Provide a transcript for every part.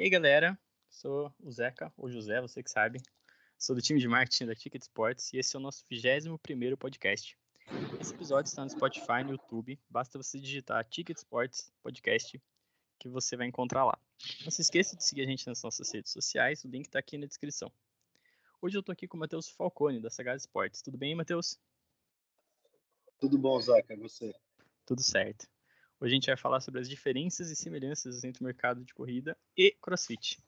E aí, galera, sou o Zeca, ou José, você que sabe. Sou do time de marketing da Ticket Sports e esse é o nosso 21º podcast. Esse episódio está no Spotify e no YouTube. Basta você digitar Ticket Sports Podcast que você vai encontrar lá. Não se esqueça de seguir a gente nas nossas redes sociais, o link está aqui na descrição. Hoje eu estou aqui com o Matheus Falcone, da Sagaz Sports. Tudo bem, Matheus? Tudo bom, Zeca, e você? Tudo certo. Hoje a gente vai falar sobre as diferenças e semelhanças entre o mercado de corrida e CrossFit.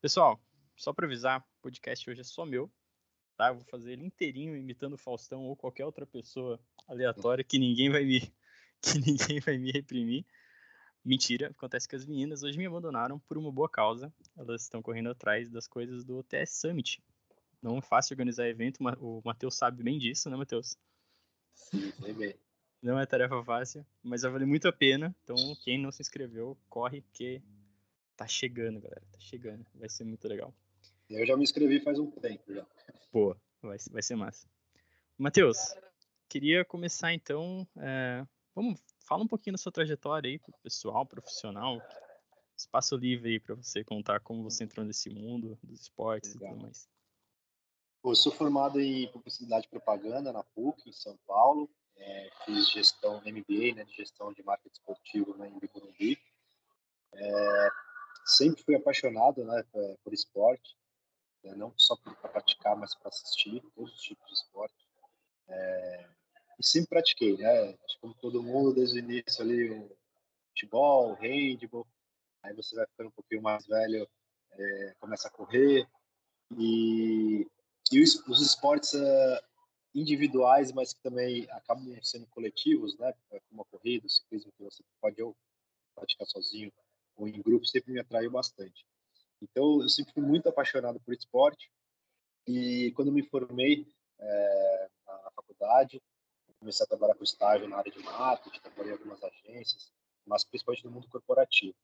Pessoal, só para avisar, o podcast hoje é só meu, tá? Eu vou fazer ele inteirinho imitando o Faustão ou qualquer outra pessoa aleatória que ninguém vai me que ninguém vai me reprimir. Mentira, acontece que as meninas hoje me abandonaram por uma boa causa. Elas estão correndo atrás das coisas do TS Summit. Não é fácil organizar evento, o Matheus sabe bem disso, né, Matheus? Sim, sei bem. Não é tarefa fácil, mas vai valer muito a pena. Então, quem não se inscreveu, corre, porque tá chegando, galera. Tá chegando. Vai ser muito legal. Eu já me inscrevi faz um tempo já. Pô, vai, vai ser massa. Matheus, queria começar então. É, vamos fala um pouquinho da sua trajetória aí, pessoal, profissional. Espaço livre aí para você contar como você entrou nesse mundo dos esportes legal. e tudo mais. eu sou formado em publicidade e propaganda na PUC, em São Paulo. É, fiz gestão MBA, né, de gestão de marketing esportivo né, em Biburumbi. É, sempre fui apaixonado né, por esporte, né, não só para praticar, mas para assistir todos os tipos de esporte. É, e sempre pratiquei, né? Como todo mundo, desde o início ali, o futebol, o handball, aí você vai ficando um pouquinho mais velho, é, começa a correr, e, e os, os esportes uh, individuais, mas que também acabam sendo coletivos, né? Como a corrida, o ciclismo, que você pode ou praticar sozinho ou em grupo, sempre me atraiu bastante. Então, eu sempre fui muito apaixonado por esporte e quando me formei é, na faculdade, comecei a trabalhar com estágio na área de marketing, trabalhei em algumas agências, mas principalmente no mundo corporativo.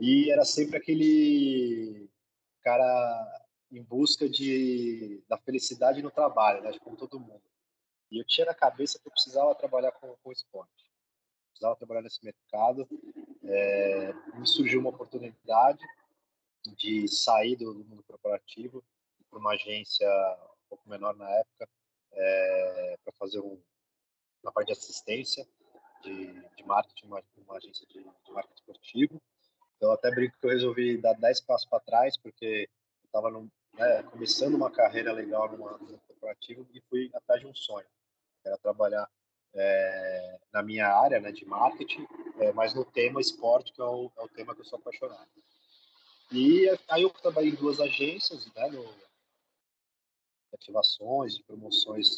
E era sempre aquele cara em busca de da felicidade no trabalho, né, como todo mundo. E eu tinha na cabeça que eu precisava trabalhar com, com esporte, precisava trabalhar nesse mercado. É, me surgiu uma oportunidade de sair do, do mundo corporativo para uma agência um pouco menor na época, é, para fazer um, uma parte de assistência de, de marketing, uma, uma agência de, de marketing esportivo. Então, até brinco que eu resolvi dar 10 passos para trás, porque estava né, começando uma carreira legal numa, numa corporativa e fui atrás de um sonho, era trabalhar é, na minha área né, de marketing, é, mas no tema esporte, que é o, é o, tema que eu sou apaixonado. E aí eu trabalhei em duas agências, né, no, ativações, de promoções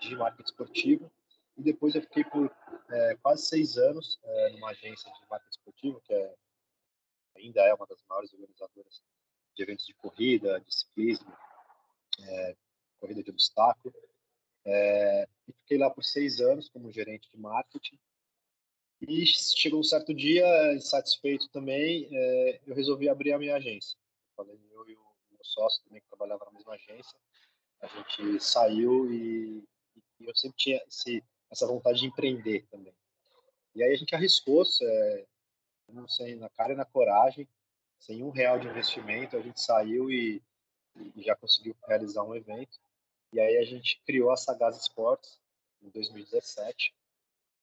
de marketing esportivo, e depois eu fiquei por é, quase seis anos é, numa agência de marketing esportivo, que é, ainda é uma das maiores organizadoras de eventos de corrida, de ciclismo, é, corrida de obstáculo. É, e fiquei lá por seis anos como gerente de marketing. E chegou um certo dia, insatisfeito também, é, eu resolvi abrir a minha agência. Falei, eu e o meu sócio também, que trabalhava na mesma agência, a gente saiu e, e eu sempre tinha esse, essa vontade de empreender também. E aí a gente arriscou, é, não sei, na cara e na coragem, sem um real de investimento, a gente saiu e, e já conseguiu realizar um evento. E aí a gente criou a Sagaz Esportes em 2017.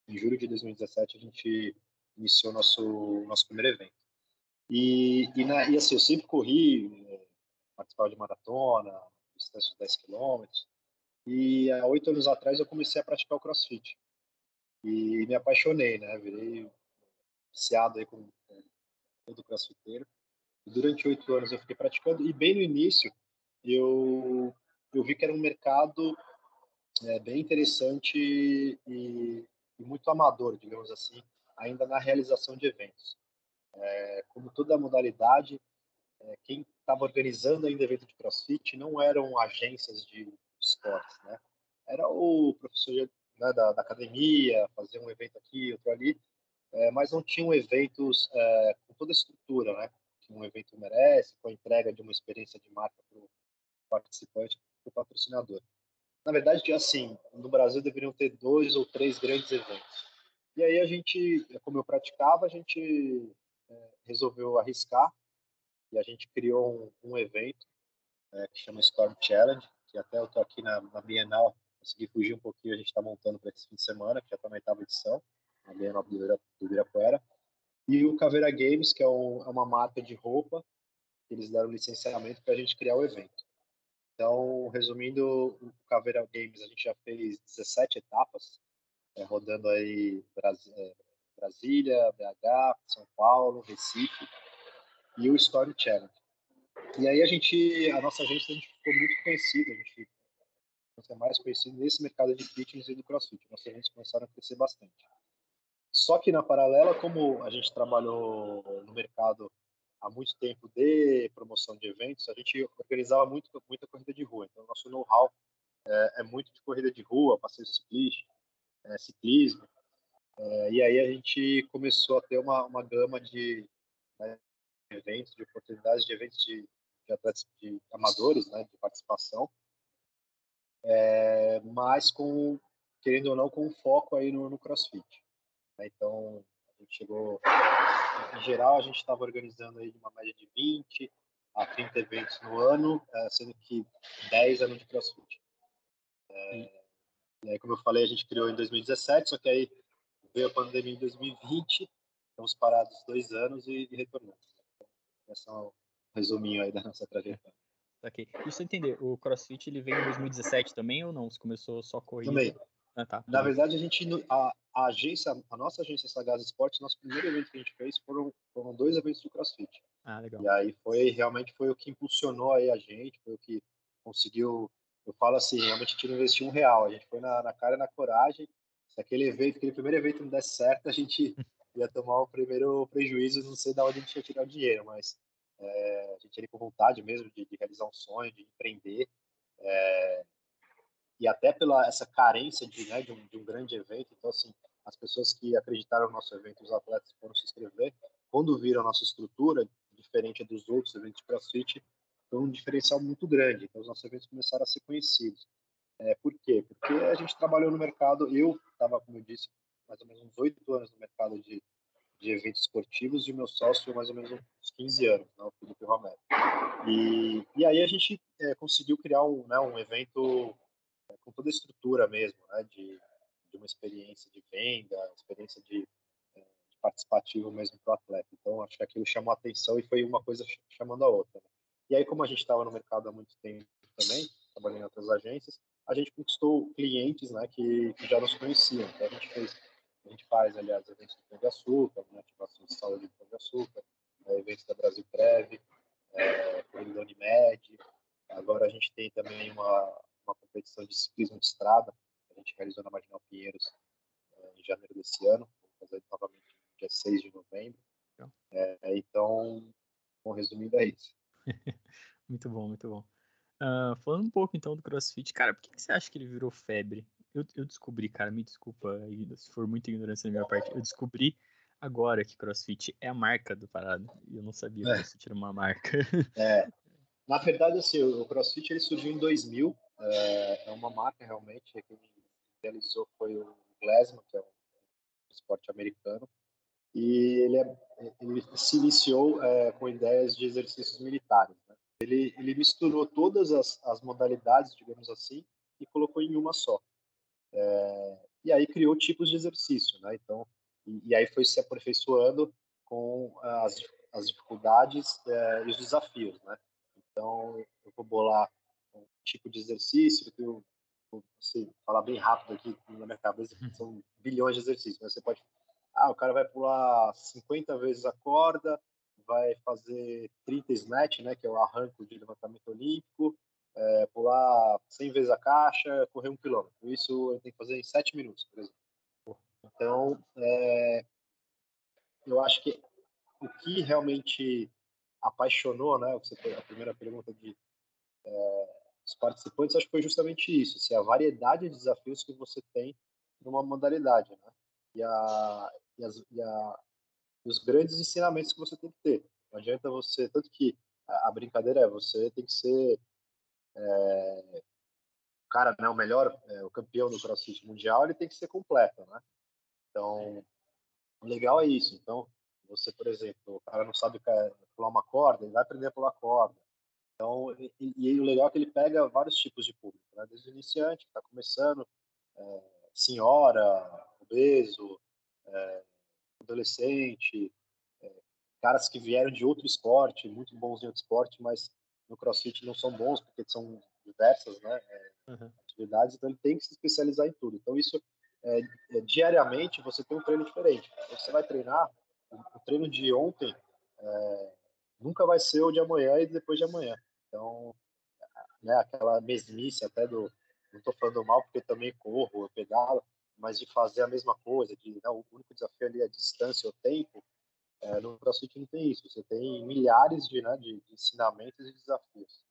Em julho de 2017 a gente iniciou nosso nosso primeiro evento. E, e, na, e assim, eu sempre corri, é, participava de maratona, distância de 10 quilômetros. E há oito anos atrás eu comecei a praticar o CrossFit. E me apaixonei, né? Virei viciado aí com, com todo crossfiteiro durante oito anos eu fiquei praticando e bem no início eu eu vi que era um mercado é, bem interessante e, e, muito amador, digamos assim, ainda na realização de eventos. É, como toda modalidade, é, quem estava organizando ainda evento de CrossFit não eram agências de esportes, né? Era o professor né, da, da, academia, fazer um evento aqui, outro ali, é, mas não tinham eventos é, com toda a estrutura, né? Que um evento merece, com a entrega de uma experiência de marca para o participante, para o patrocinador. Na verdade, assim, no Brasil deveriam ter dois ou três grandes eventos. E aí a gente, como eu praticava, a gente é, resolveu arriscar e a gente criou um, um evento é, que chama Storm Challenge, que até eu estou aqui na, na, Bienal, consegui fugir um pouquinho, a gente está montando para esse fim de semana, que já está na oitava edição, na Bienal do, Ibirapuera. E o Caveira Games, que é, um, é uma marca de roupa, que eles deram licenciamento para a gente criar o evento. Então, resumindo, o Caveira Games, a gente já fez 17 etapas, é, rodando aí é, Brasília, BH, São Paulo, Recife, e o Story Challenge. E aí a gente, a nossa agência, a gente ficou muito conhecida, a gente é mais conhecido nesse mercado de fitness e do crossfit. Nossos eventos começaram a crescer bastante. Só que na paralela, como a gente trabalhou no mercado há muito tempo de promoção de eventos, a gente organizava muito, muita corrida de rua. Então, nosso know-how é, é, muito de corrida de rua, passeio ciclista, é, ciclismo. É, e aí a gente começou a ter uma, uma gama de, né, eventos, de oportunidades de eventos de, de atletas de amadores, né, de participação, mas com, querendo ou não, com foco aí no, no CrossFit. Né? Então, a gente chegou, em geral, a gente estava organizando aí uma média de 20 a 30 eventos no ano, é, sendo que 10 eram de CrossFit. É, e aí, como eu falei, a gente criou em 2017, só que aí veio a pandemia em 2020, estamos parados dois anos e, e retornamos. Esse é um resuminho aí da nossa trajetória. Ok. Deixa eu entender, o CrossFit ele veio em 2017 também ou não? Você começou só corrida? Também. Ah, tá. Na verdade, a gente, a, a, agência, a nossa agência Sagaz Esportes, nosso primeiro evento que a gente fez foram, foram dois eventos de CrossFit. Ah, legal. E aí foi realmente foi o que impulsionou aí a gente, foi o que conseguiu. Eu falo assim, realmente a gente não investiu um real, a gente foi na, na cara e na coragem. Se aquele evento, aquele primeiro evento não desse certo, a gente ia tomar o primeiro prejuízo, não sei de onde a gente ia tirar o dinheiro, mas é, a gente ia com vontade mesmo de, de, realizar um sonho, de empreender. É, e até pela essa carência de, né, de, um, de um grande evento. Então, assim, as pessoas que acreditaram no nosso evento, os atletas foram se inscrever, quando viram a nossa estrutura, diferente dos outros eventos de CrossFit, foi um diferencial muito grande. Então, os nossos eventos começaram a ser conhecidos. É, por quê? Porque a gente trabalhou no mercado, eu estava, como eu disse, mais ou menos uns oito anos no mercado de, de eventos esportivos e o meu sócio mais ou menos uns 15 anos, né, o Felipe Romero. E, e aí a gente é, conseguiu criar um, né, um evento é, com toda a estrutura mesmo, né, de, uma experiência de venda, experiência de, é, de participativo mesmo para o atleta. Então acho que aquilo chamou a atenção e foi uma coisa chamando a outra. Né? E aí como a gente estava no mercado há muito tempo também, trabalhando em outras agências, a gente conquistou clientes né, que, que já nos conheciam. Então a gente fez a gente faz, aliás, eventos do Pão de Açúcar, né, ativação de saúde do Pão de Açúcar, é, eventos da Brasil Prev, é, Unimed. Agora a gente tem também uma, uma competição de ciclismo de estrada, a gente realizou na Marginal Pinheiros é, em janeiro desse ano, vamos fazer novamente no dia 6 de novembro. É, então, bom, resumindo, é isso. muito bom, muito bom. Uh, falando um pouco então do CrossFit, cara, por que, que você acha que ele virou febre? Eu, eu descobri, cara, me desculpa se for muita ignorância da minha parte. Eu descobri agora que CrossFit é a marca do parado. E eu não sabia que é. CrossFit era uma marca. É. Na verdade, assim, o CrossFit ele surgiu em 2000. É, é uma marca realmente. Quem realizou foi o Glassman, que é um esporte americano. E ele, é, ele se iniciou é, com ideias de exercícios militares. Né? Ele, ele misturou todas as, as modalidades, digamos assim, e colocou em uma só. É, e aí criou tipos de exercício, né? Então, e, e aí foi se aperfeiçoando com as, as dificuldades é, e os desafios, né? Então, eu vou bolar um tipo de exercício que eu vou assim, falar bem rápido aqui na minha cabeça, são bilhões de exercícios, mas você pode ah, o cara vai pular 50 vezes a corda, vai fazer 30 snatch, né, que é o arranco de levantamento olímpico, é, pular 100 vezes a caixa, correr um quilômetro. Isso ele tem que fazer em 7 minutos, por exemplo. Então, é, eu acho que o que realmente apaixonou, né, a primeira pergunta de é, os participantes, acho que foi justamente isso, se a variedade de desafios que você tem numa modalidade, né, e, a, e, as, e a, os grandes ensinamentos que você tem que ter. Não adianta você, tanto que a, a brincadeira é, você tem que ser é, o cara, né, o melhor, é, o campeão do CrossFit mundial, ele tem que ser completo, né? Então, o legal é isso. Então, Você, por exemplo, o cara não sabe pular uma corda, ele vai aprender a pular corda. Então, e, e, o legal é que ele pega vários tipos de público, né? desde o iniciante, que está começando, é, senhora, obeso, é, adolescente, é, caras que vieram de outro esporte, muito bons em outro esporte, mas no CrossFit não são bons porque são diversas, né, uhum. atividades, então ele tem que se especializar em tudo. Então isso é, é, diariamente você tem um treino diferente. Você vai treinar, o, treino de ontem é, nunca vai ser o de amanhã e depois de amanhã. Então, né, aquela mesmice até do, não estou falando mal porque também corro, eu pedalo, mas de fazer a mesma coisa, de né, o único desafio ali é a distância, o tempo. É, no CrossFit não tem isso. Você tem milhares de, né, de, de ensinamentos e desafios.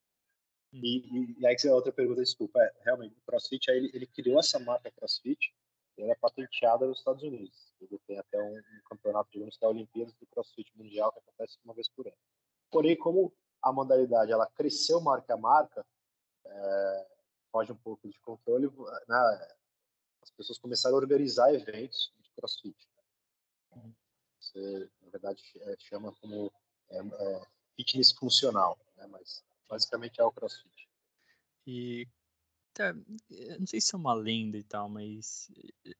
E, e, e, aí que é outra pergunta, desculpa, é, realmente o CrossFit aí ele, ele criou essa marca CrossFit, ela é patenteada nos Estados Unidos. Ele tem até um, um campeonato, digamos que é a Olimpíadas do CrossFit Mundial que acontece uma vez por ano. Porém, como a modalidade ela cresceu marca a marca, é, foge um pouco de controle, né, as pessoas começaram a organizar eventos de crossfit. Né? Você, na verdade, é, chama como é, é, fitness funcional, né? mas basicamente é o crossfit. E tá, não sei se é uma lenda e tal, mas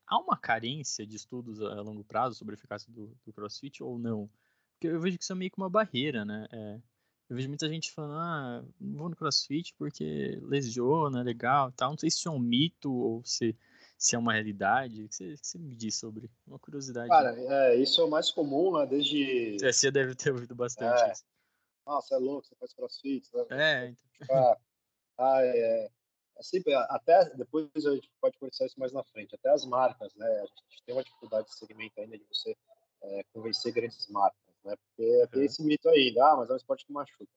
há uma carência de estudos a longo prazo sobre a eficácia do, do crossfit ou não? Porque eu vejo que isso é meio que uma barreira, né? É, eu vejo muita gente falando, ah, não vou no crossfit porque lesiona, legal tal. Não sei se isso é um mito ou se, se é uma realidade. O que você, que você me diz sobre? Uma curiosidade. Cara, é, isso é o mais comum, né? Desde. É, você deve ter ouvido bastante é. isso. Nossa, é louco, você faz crossfit. Né? É, então. Ah, é, é sempre, até depois a gente pode conversar isso mais na frente. Até as marcas, né? A gente tem uma dificuldade de segmento ainda de você é, convencer grandes marcas né? Porque uhum. tem esse mito ainda, ah, mas é um esporte que machuca.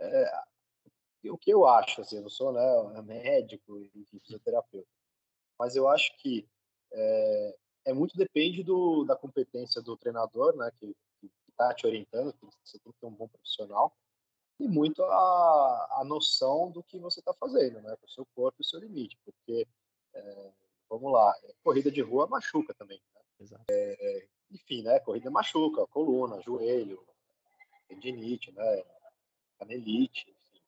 É, o que eu acho, assim, eu não sou né, médico, enfim, fisioterapeuta, mas eu acho que é, é muito depende do, da competência do treinador, né, que está te orientando, que você tem que ter um bom profissional, e muito a, a noção do que você está fazendo, né, com o seu corpo e o seu limite, porque, é, vamos lá, corrida de rua machuca também, né? Exato. É, enfim, né? Corrida machuca, coluna, joelho, tendinite, né? Canelite, enfim.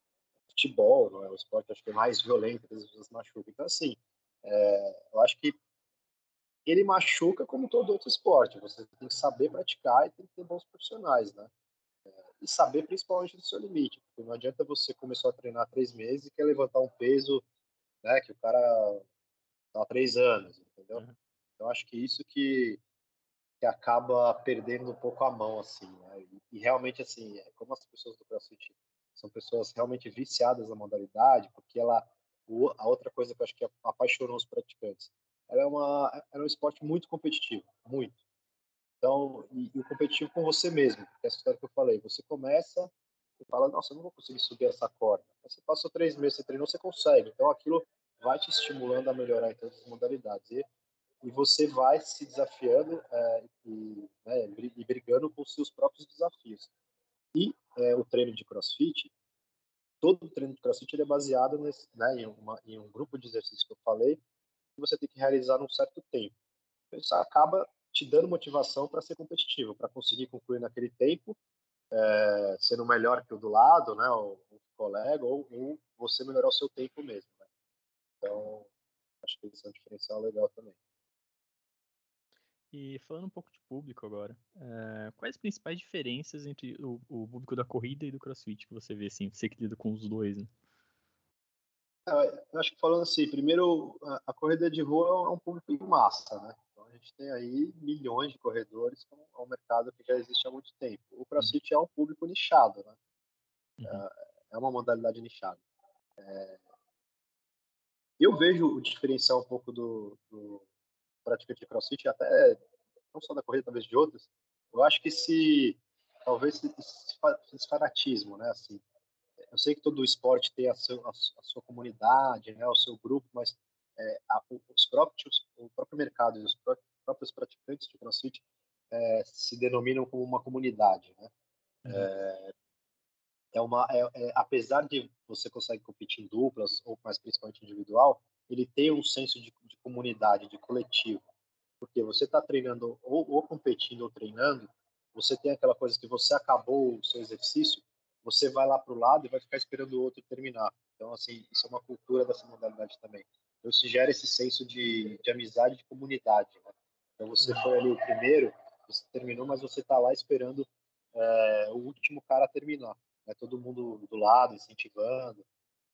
Futebol, não é o esporte acho que é mais violento, às vezes machuca. Então, assim, é, eu acho que ele machuca como todo outro esporte. Você tem que saber praticar e tem que ter bons profissionais, né? É, e saber principalmente do seu limite, porque não adianta você começar a treinar três meses e quer levantar um peso, né? Que o cara tá há três anos, entendeu? Uhum. Então acho que isso que acaba perdendo um pouco a mão, assim, né? e, e, realmente, assim, é como as pessoas do CrossFit são pessoas realmente viciadas na modalidade, porque ela, a outra coisa que eu acho que apaixonou os praticantes, ela é, uma, ela é um esporte muito competitivo, muito. Então, e, e o competitivo com você mesmo, porque essa história que eu falei, você começa e fala, nossa, eu não vou conseguir subir essa corda. Você passou três meses, você treinou, você consegue. Então, aquilo vai te estimulando a melhorar em todas as modalidades. E e você vai se desafiando é, e, né, e, brigando com os seus próprios desafios. E é, o treino de CrossFit, todo o treino de CrossFit é baseado nesse, né, em, uma, em, um grupo de exercícios que eu falei, que você tem que realizar num certo tempo. Isso acaba te dando motivação para ser competitivo, para conseguir concluir naquele tempo, é, sendo melhor que o do lado, né, o, o colega, ou, ou, você melhorar o seu tempo mesmo. Né? Então, acho que isso é um diferencial legal também. E falando um pouco de público agora, é, quais as principais diferenças entre o, o, público da corrida e do crossfit que você vê, assim, você que lida com os dois, né? É, eu acho que falando assim, primeiro, a, a, corrida de rua é um público em massa, né? Então a gente tem aí milhões de corredores, é um mercado que já existe há muito tempo. O crossfit uhum. é um público nichado, né? Uhum. É, é uma modalidade nichada. É, eu vejo o diferencial um pouco do, do praticante de crossfit, até não só da corrida, talvez de outras, eu acho que se talvez esse, esse fanatismo, né, assim, eu sei que todo esporte tem a, seu, a, a sua comunidade, né, o seu grupo, mas é, a, os próprios, o próprio mercado e os próprios praticantes de CrossFit é, se denominam como uma comunidade, né? Uhum. É, é uma, é, é, apesar de você conseguir competir em duplas ou mais principalmente individual, ele tem um senso de, de comunidade, de coletivo. Porque você está treinando ou, ou, competindo ou treinando, você tem aquela coisa que você acabou o seu exercício, você vai lá para o lado e vai ficar esperando o outro terminar. Então, assim, isso é uma cultura dessa modalidade também. Então, isso gera esse senso de, de amizade, de comunidade. Né? Então, você foi ali o primeiro, você terminou, mas você está lá esperando é, o último cara terminar. Né? Todo mundo do lado, incentivando.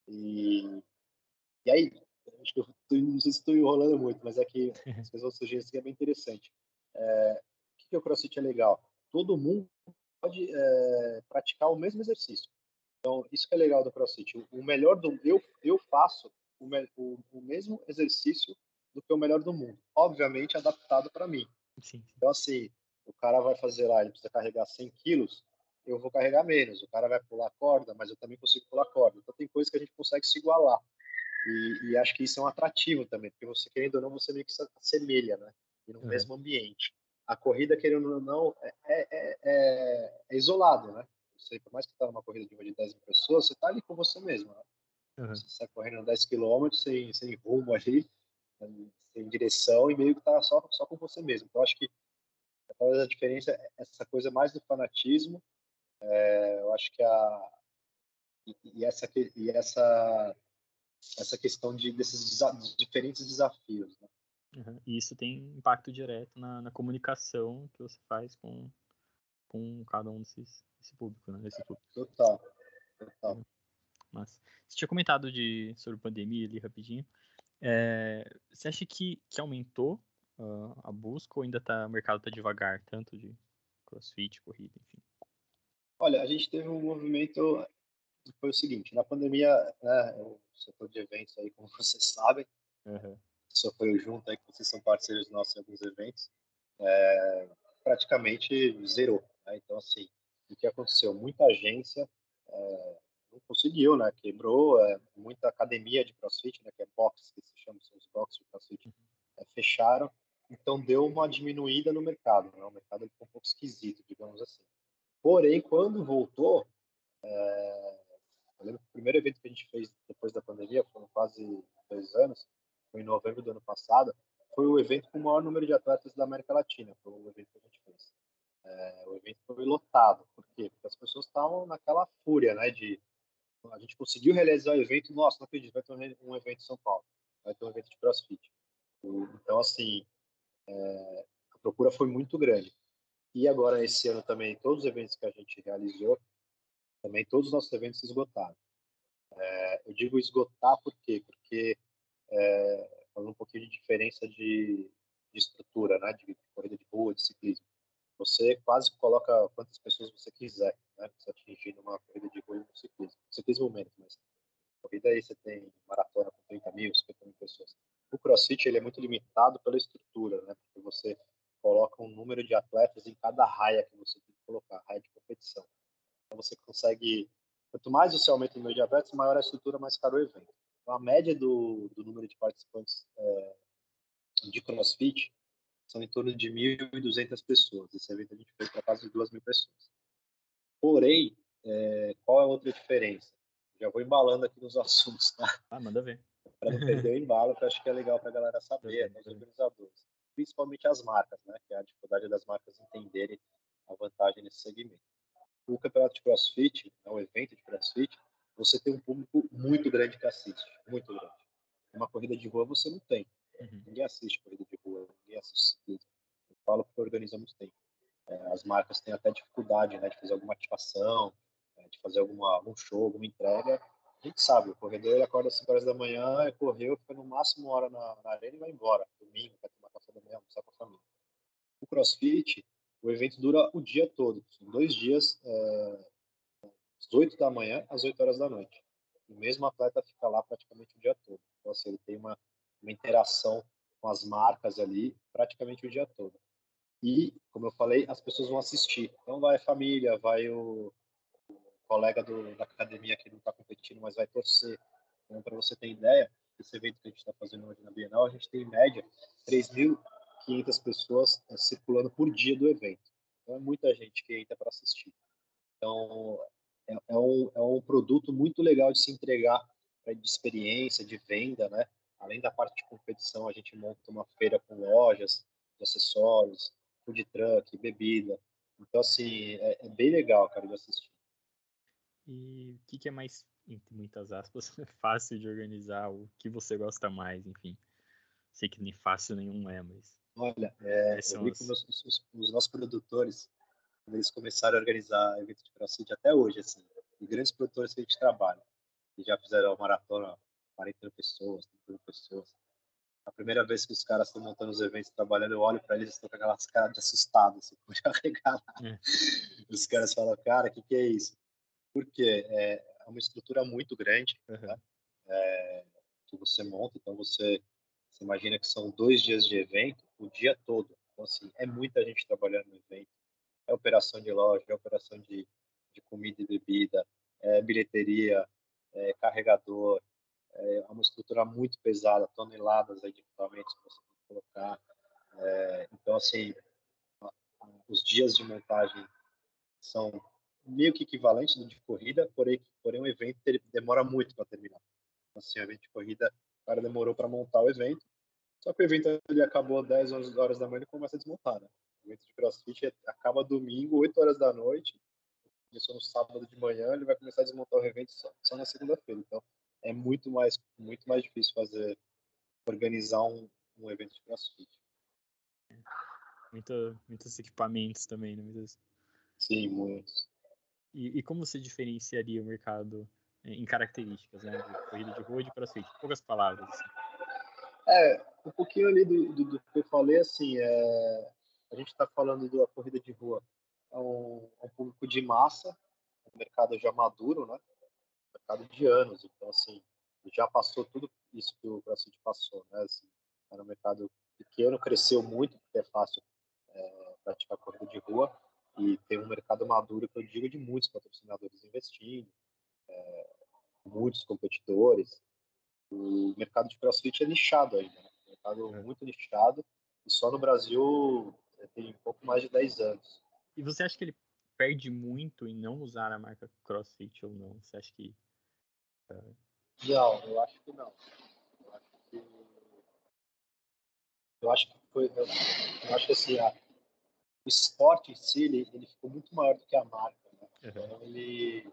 E, e aí, acho que eu tô, não sei se estou enrolando muito, mas é que as coisas vão surgir assim, é bem interessante. É, o que, que o CrossFit é legal? Todo mundo pode é, praticar o mesmo exercício. Então, isso que é legal do CrossFit. O, melhor do eu eu faço o, o, o, mesmo exercício do que o melhor do mundo, obviamente adaptado para mim. Sim. Então, assim, o cara vai fazer lá, ele precisa carregar 100 quilos, eu vou carregar menos. O cara vai pular corda, mas eu também consigo pular corda. Então tem coisas que a gente consegue se igualar. E, e acho que isso é um atrativo também, porque você, querendo ou não, você meio que se assemelha, né? E no uhum. mesmo ambiente. A corrida, querendo ou não, é, é, é, é, é isolado, né? Você, por mais que está numa corrida de uma de 10 mil pessoas, você está ali com você mesmo, né? Uhum. Você está correndo 10 quilômetros sem, sem rumo ali, sem direção, e meio que está só, só com você mesmo. Então, acho que talvez a diferença é essa coisa mais do fanatismo é, eu acho que a e, e, essa e essa essa questão de desses diferentes desafios. Né? Uhum. E isso tem impacto direto na, na, comunicação que você faz com com cada um desses desse público, né? Desse público. Total, total. Uhum. Mas você tinha comentado de sobre pandemia ali rapidinho. É, você acha que, que aumentou uh, a busca ou ainda tá, o mercado está devagar, tanto de crossfit, corrida, enfim? Olha, a gente teve um movimento, foi o seguinte, na pandemia, né, o setor de eventos aí, como vocês sabem, uhum. sofreu junto aí, que vocês são parceiros nossos em alguns eventos, é, praticamente zerou. Né? Então, assim, o que aconteceu? Muita agência é, não conseguiu, né? Quebrou, é, muita academia de CrossFit, né? Que é box, que se chama, são os boxes de CrossFit, uhum. é, fecharam. Então, deu uma diminuída no mercado, né? O mercado ficou um pouco esquisito, digamos assim. Porém, quando voltou, é, eu lembro que o primeiro evento que a gente fez depois da pandemia, foram quase dois anos, foi em novembro do ano passado, foi o evento com o maior número de atletas da América Latina, foi o evento que a gente fez. É, o evento foi lotado, por quê? Porque as pessoas estavam naquela fúria, né, de a gente conseguiu realizar o evento, nossa, não acredito, vai ter um evento em São Paulo, vai ter um evento de CrossFit. Então, assim, é, a procura foi muito grande. E agora, esse ano também, todos os eventos que a gente realizou, também todos os nossos eventos esgotaram. É, eu digo esgotar por quê? Porque, é, falando um pouquinho de diferença de, de estrutura, né? De, de, corrida de rua, de ciclismo. Você quase coloca quantas pessoas você quiser, né? Você atingir numa corrida de rua e no ciclismo. Ciclismo menos, mas corrida aí você tem maratona com 30 mil, 50 mil pessoas. O CrossFit, ele é muito limitado pela estrutura, né? Porque você coloca um número de atletas em cada raia que você tem que colocar, raia de competição. Então você consegue, quanto mais você aumenta o número de atletas, maior a estrutura, mais caro o evento. Então a média do, do número de participantes é, de CrossFit são em torno de 1.200 pessoas. Esse evento a gente fez para quase 2 mil pessoas. Porém, é, qual é a outra diferença? Já vou embalando aqui nos assuntos, tá? Ah, manda ver. Para não perder o embalo, que eu acho que é legal para a galera saber, né, os organizadores principalmente as marcas, né? Que é a dificuldade das marcas entenderem a vantagem nesse segmento. O campeonato de CrossFit, né, o evento de CrossFit, você tem um público muito grande que assiste, muito grande. Uma corrida de rua você não tem. Uhum. Ninguém assiste corrida de rua, ninguém assiste ciclismo. Eu falo porque organizamos tempo. É, as marcas têm até dificuldade, né, de fazer alguma ativação, é, de fazer alguma, algum show, alguma entrega. A gente sabe, o corredor ele acorda às 5 horas da manhã, correu, fica no máximo uma hora na, na arena e vai embora. Domingo, vai tomar café da manhã, almoçar com a família. O CrossFit, o evento dura o dia todo. São dois dias, é, às 8 da manhã às 8 horas da noite. O mesmo atleta fica lá praticamente o dia todo. Então, assim, ele tem uma, uma interação com as marcas ali praticamente o dia todo. E, como eu falei, as pessoas vão assistir. Então, vai a família, vai o, o colega do, da academia que não está competindo, mas vai torcer. Então, para você ter ideia, esse evento que a gente está fazendo hoje na Bienal, a gente tem em média 3.500 pessoas é, circulando por dia do evento. Então é muita gente que entra para assistir. Então é, é, um, é um produto muito legal de se entregar de experiência, de venda, né? Além da parte de competição, a gente monta uma feira com lojas de acessórios, food truck, bebida. Então, assim, é, é bem legal, cara, de assistir. E o que, que é mais, entre muitas aspas, fácil de organizar? O que você gosta mais, enfim? Sei que nem fácil nenhum é, mas. Olha, é, eu vi que os, os, os, nossos produtores, quando eles começaram a organizar eventos de CrossFit até hoje, assim, e grandes produtores que a gente trabalha, que já fizeram a maratona 40 pessoas, 30 pessoas. A primeira vez que os caras estão montando os eventos trabalhando, eu olho para eles e estão com aquelas caras de assustados, assim, com É. Os caras falam, cara, o que, que é isso? Porque é, é uma estrutura muito grande uhum. né? é, que você monta, então você, você imagina que são dois dias de evento, o dia todo. Então, assim, é muita gente trabalhando no evento. É operação de loja, é operação de, de comida e bebida, é bilheteria, é carregador, é uma estrutura muito pesada, toneladas aí de equipamentos que você tem que colocar. É, então, assim, os dias de montagem são meio que equivalentes de corrida, porém, porém um evento demora muito para terminar. Então, assim, o evento de corrida, o cara demorou para montar o evento, só que o evento ele acabou 10, 11 horas da manhã e começa a desmontar, né? O evento de CrossFit acaba domingo, 8 horas da noite, começou no sábado de manhã, ele vai começar a desmontar o evento só, só na segunda-feira. Então, é muito mais, muito mais difícil fazer, organizar um, um evento de CrossFit. Muito, muitos equipamentos também, né? Muitos... Sim, muitos. E, e, como você diferenciaria o mercado em características, né? De corrida de rua e de crossfit? Poucas palavras. Assim. É, um pouquinho ali do, do, do, que eu falei, assim, é, a gente está falando da corrida de rua, é um, é um público de massa, um mercado já maduro, né? mercado de anos. Então, assim, já passou tudo isso que o CrossFit passou, né? Assim, era um mercado pequeno, cresceu muito, porque é fácil é, praticar corrida de rua, e tem um mercado maduro, que eu digo, de muitos patrocinadores investindo, é, muitos competidores. O mercado de CrossFit é nichado ainda, né? Um mercado é. muito nichado, e só no Brasil é, tem um pouco mais de 10 anos. E você acha que ele perde muito em não usar a marca CrossFit ou não? Você acha que não, eu acho que não. Eu acho que, eu acho que foi. Eu, acho que assim, a, o esporte em si, ele, ele, ficou muito maior do que a marca. Né? Então, ele.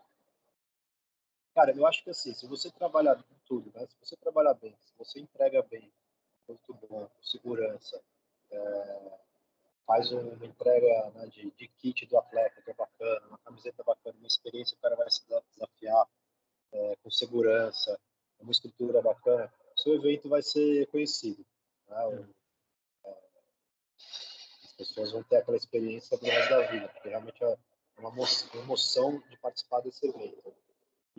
Cara, eu acho que assim, se você trabalhar tudo, né? se você trabalhar bem, se você entrega bem, muito bom, segurança, é, faz uma entrega né, de, de, kit do atleta que é bacana, uma camiseta bacana, uma experiência que o cara vai se desafiar, é, com segurança, uma estrutura bacana, seu evento vai ser conhecido. Né? É, as pessoas vão ter aquela experiência do resto da vida, porque realmente é uma emoção de participar desse evento.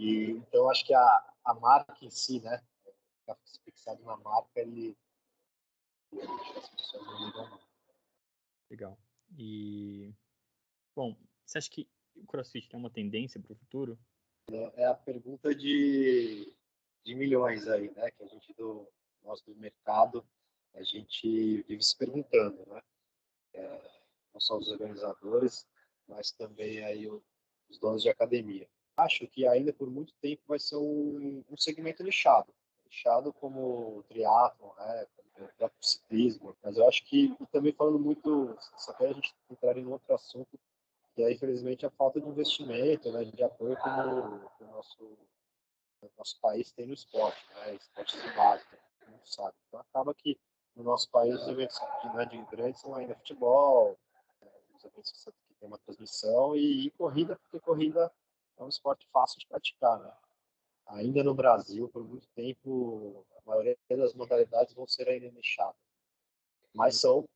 E, então, acho que a, a marca em si, né, ficar fixado na marca, ele, as pessoas não ligam muito. Legal. E, bom, você acha que o CrossFit tem uma tendência para o futuro? É a pergunta de, de milhões aí, né? Que a gente do nosso do mercado a gente vive se perguntando, né? É, não só os organizadores, mas também aí os donos de academia. Acho que ainda por muito tempo vai ser um, um segmento lixado, lixado como triatlo, né? Como ciclismo. Mas eu acho que também falando muito, só que a gente entrar em outro assunto e aí, infelizmente, a falta de investimento, né, de apoio que o, nosso, nosso país tem no esporte, né, esporte base, né, não sabe. Então, acaba que no nosso país os eventos né, de grandes são ainda futebol, né, os eventos que tem uma transmissão, e, e corrida, porque corrida é um esporte fácil de praticar, né. Ainda no Brasil, por muito tempo, a maioria das modalidades vão ser ainda nichadas. Mas são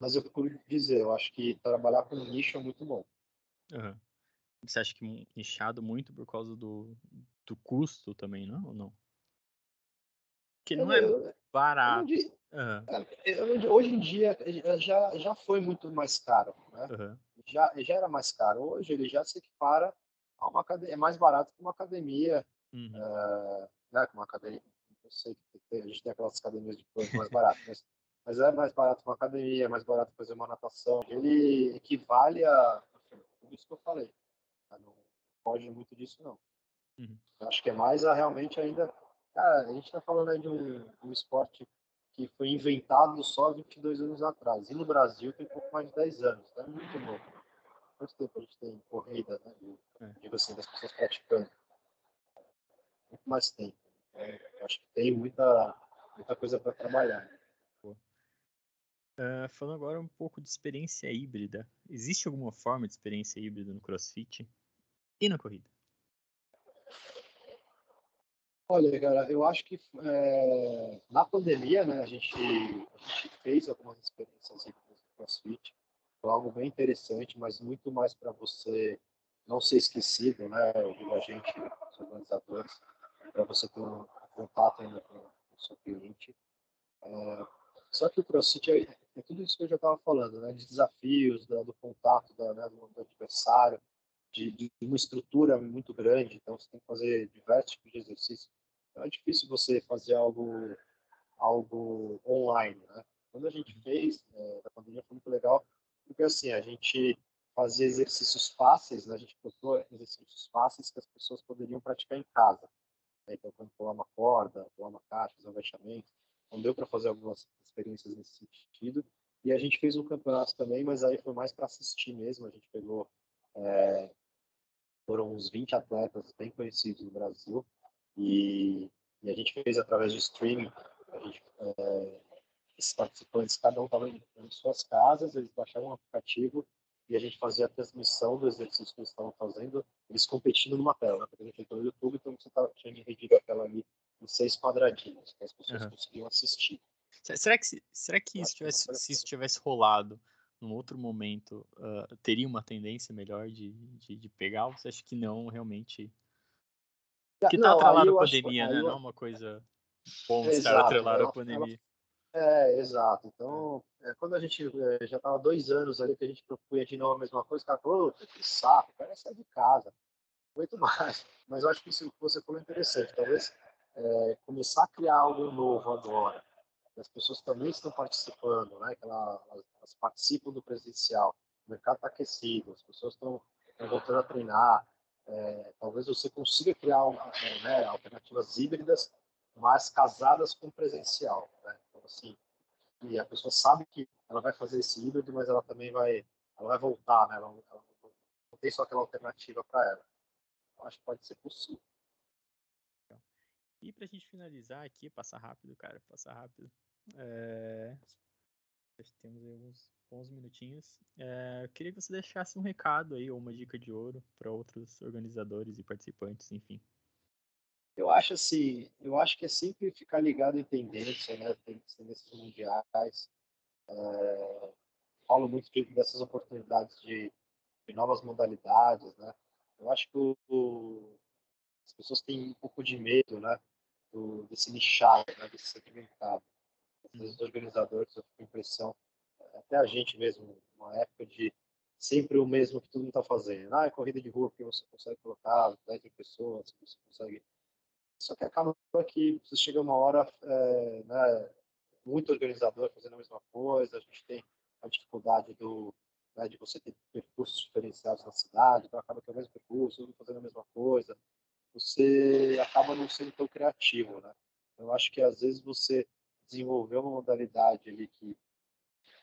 mas eu procuro dizer, eu acho que trabalhar com nicho é muito bom. Uhum. Você acha que nichado muito por causa do, do custo também, não? Ou não? Que não é barato. Eu uhum. eu, hoje em dia já, já foi muito mais caro. Né? Uhum. Já, já era mais caro. Hoje ele já se equipara uma academia. É mais barato que uma academia. Uhum. Uh, né, uma academia. Eu sei que a gente tem aquelas academias de mais baratas, mas mas é mais barato uma academia, é mais barato fazer uma natação. Ele equivale a tudo isso que eu falei. Não foge muito disso, não. Uhum. Acho que é mais a realmente ainda. Cara, a gente está falando aí de um, um, esporte que foi inventado só 22 anos atrás. E no Brasil tem pouco mais de 10 anos. Então é muito novo. Quanto tempo a gente tem corrida, né? É. Digo assim, das pessoas praticando. Muito mais tempo. Né? acho que tem muita, muita coisa para trabalhar. Uh, falando agora um pouco de experiência híbrida. Existe alguma forma de experiência híbrida no CrossFit e na corrida? Olha, cara, eu acho que é, na pandemia, né, a gente, a gente fez algumas experiências híbridas no CrossFit. Algo bem interessante, mas muito mais para você não ser esquecido, né? A gente, os organizadores, para você ter um contato ainda com o seu cliente. É, só que o CrossFit é, é, tudo isso que eu já estava falando, né? De desafios, da, do contato da, né, do, do, adversário, de, de, uma estrutura muito grande, então você tem que fazer diversos tipos de exercícios. Então é difícil você fazer algo, algo online, né? Quando a gente fez, é, da pandemia foi muito legal, porque assim, a gente fazia exercícios fáceis, né? a gente propôs exercícios fáceis que as pessoas poderiam praticar em casa. Né? Então, como pular uma corda, pular uma caixa, fazer um agachamento. Então, deu para fazer algumas experiências nesse sentido. E a gente fez um campeonato também, mas aí foi mais para assistir mesmo. A gente pegou. É, foram uns 20 atletas bem conhecidos no Brasil. E, e a gente fez através de streaming. A gente, é, esses participantes, cada um estava em suas casas, eles baixaram um aplicativo e a gente fazia a transmissão do exercício que eles estavam fazendo, eles competindo numa tela, né? porque a gente fez no YouTube, então você tava, tinha dividido a tela ali em seis quadradinhos, que as pessoas uhum. conseguiam assistir. Será que, será que isso tivesse, se isso tivesse rolado num outro momento, uh, teria uma tendência melhor de, de, de, pegar? Ou você acha que não, realmente? Que tá atrelado à pandemia, acho, né? Eu... Não é uma coisa bom estar atrelado à pandemia. É, exato. Então, é, quando a gente é, já estava dois anos ali que a gente propunha de novo a mesma coisa, o cara falou, que saco, cara sai de casa, muito mais. Mas eu acho que isso que você falou é interessante. Talvez é, começar a criar algo novo agora. As pessoas também estão participando, né? Que elas, elas participam do presencial. O mercado está aquecido, as pessoas estão voltando a treinar. É, talvez você consiga criar né, alternativas híbridas, mas casadas com presencial. Né? Assim, e a pessoa sabe que ela vai fazer esse híbrido, mas ela também vai, ela vai voltar, né? Ela, ela não tem só aquela alternativa para ela. Eu acho que pode ser possível. E para a gente finalizar aqui, passar rápido, cara, passar rápido. É... Temos aí alguns bons minutinhos. É... Eu queria que você deixasse um recado aí, ou uma dica de ouro para outros organizadores e participantes, enfim. Eu acho assim, eu acho que é sempre ficar ligado em tendência, né? Tendências mundiais. É... Falo muito de, dessas oportunidades de, de novas modalidades, né? Eu acho que o, as pessoas têm um pouco de medo, né? Do, desse nichado, né? desse segmentado. Os organizadores, eu fico impressão, até a gente mesmo, uma época de sempre o mesmo que todo mundo está fazendo. Ah, é corrida de rua, porque você consegue colocar 10 pessoas, você consegue... Só que acaba que você chega uma hora, é, né, muito organizador fazendo a mesma coisa, a gente tem a dificuldade do, né, de você ter percursos diferenciados na cidade, então acaba que é o mesmo percurso, fazendo a mesma coisa, você acaba não sendo tão criativo, né? Eu acho que às vezes você desenvolver uma modalidade ali que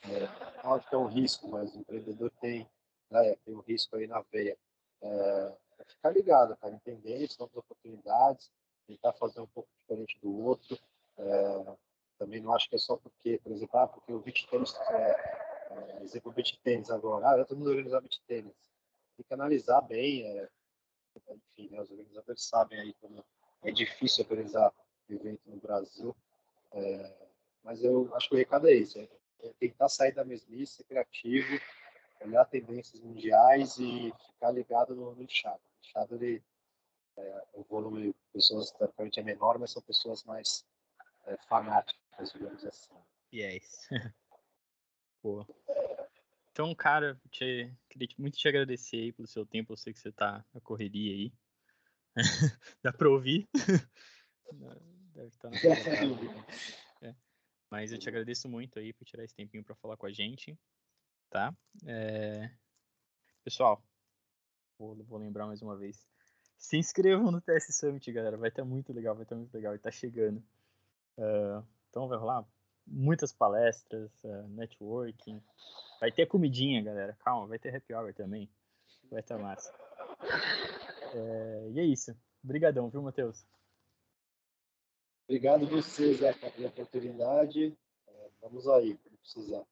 que é um risco, mas o empreendedor tem, né, tem um risco aí na veia. É, é ficar ligado, cara, entender as novas oportunidades, tentar fazer um pouco diferente do outro. É, também não acho que é só porque, por exemplo, ah, porque o beach tênis, é, é, exemplo, o beach tênis agora, ah, todo mundo organizar beach tênis. Tem que analisar bem, é, enfim, né, os organizadores sabem aí como é difícil organizar evento no Brasil, é, mas eu acho que o recado é esse, é, é tentar sair da mesmice, ser criativo, olhar tendências mundiais e ficar ligado no, no nichado. O nichado, ele, é, o volume de pessoas teoricamente é menor, mas são pessoas mais é, fanáticas, digamos assim. Yes. Boa. Então, cara, te, queria muito te agradecer aí pelo seu tempo. Eu sei que você tá na correria aí. Dá pra ouvir? Deve estar tá na é. Mas eu te agradeço muito aí por tirar esse tempinho para falar com a gente, tá? É... Pessoal, vou, vou, lembrar mais uma vez. Se inscrevam no TS Summit, galera. Vai estar muito legal, vai estar muito legal. E tá chegando. Uh, então vai rolar muitas palestras, uh, networking. Vai ter comidinha, galera. Calma, vai ter happy hour também. Vai estar tá massa. É, e é isso. Obrigadão, viu, Matheus? Obrigado você, Zé, pela oportunidade. É, vamos aí, precisar.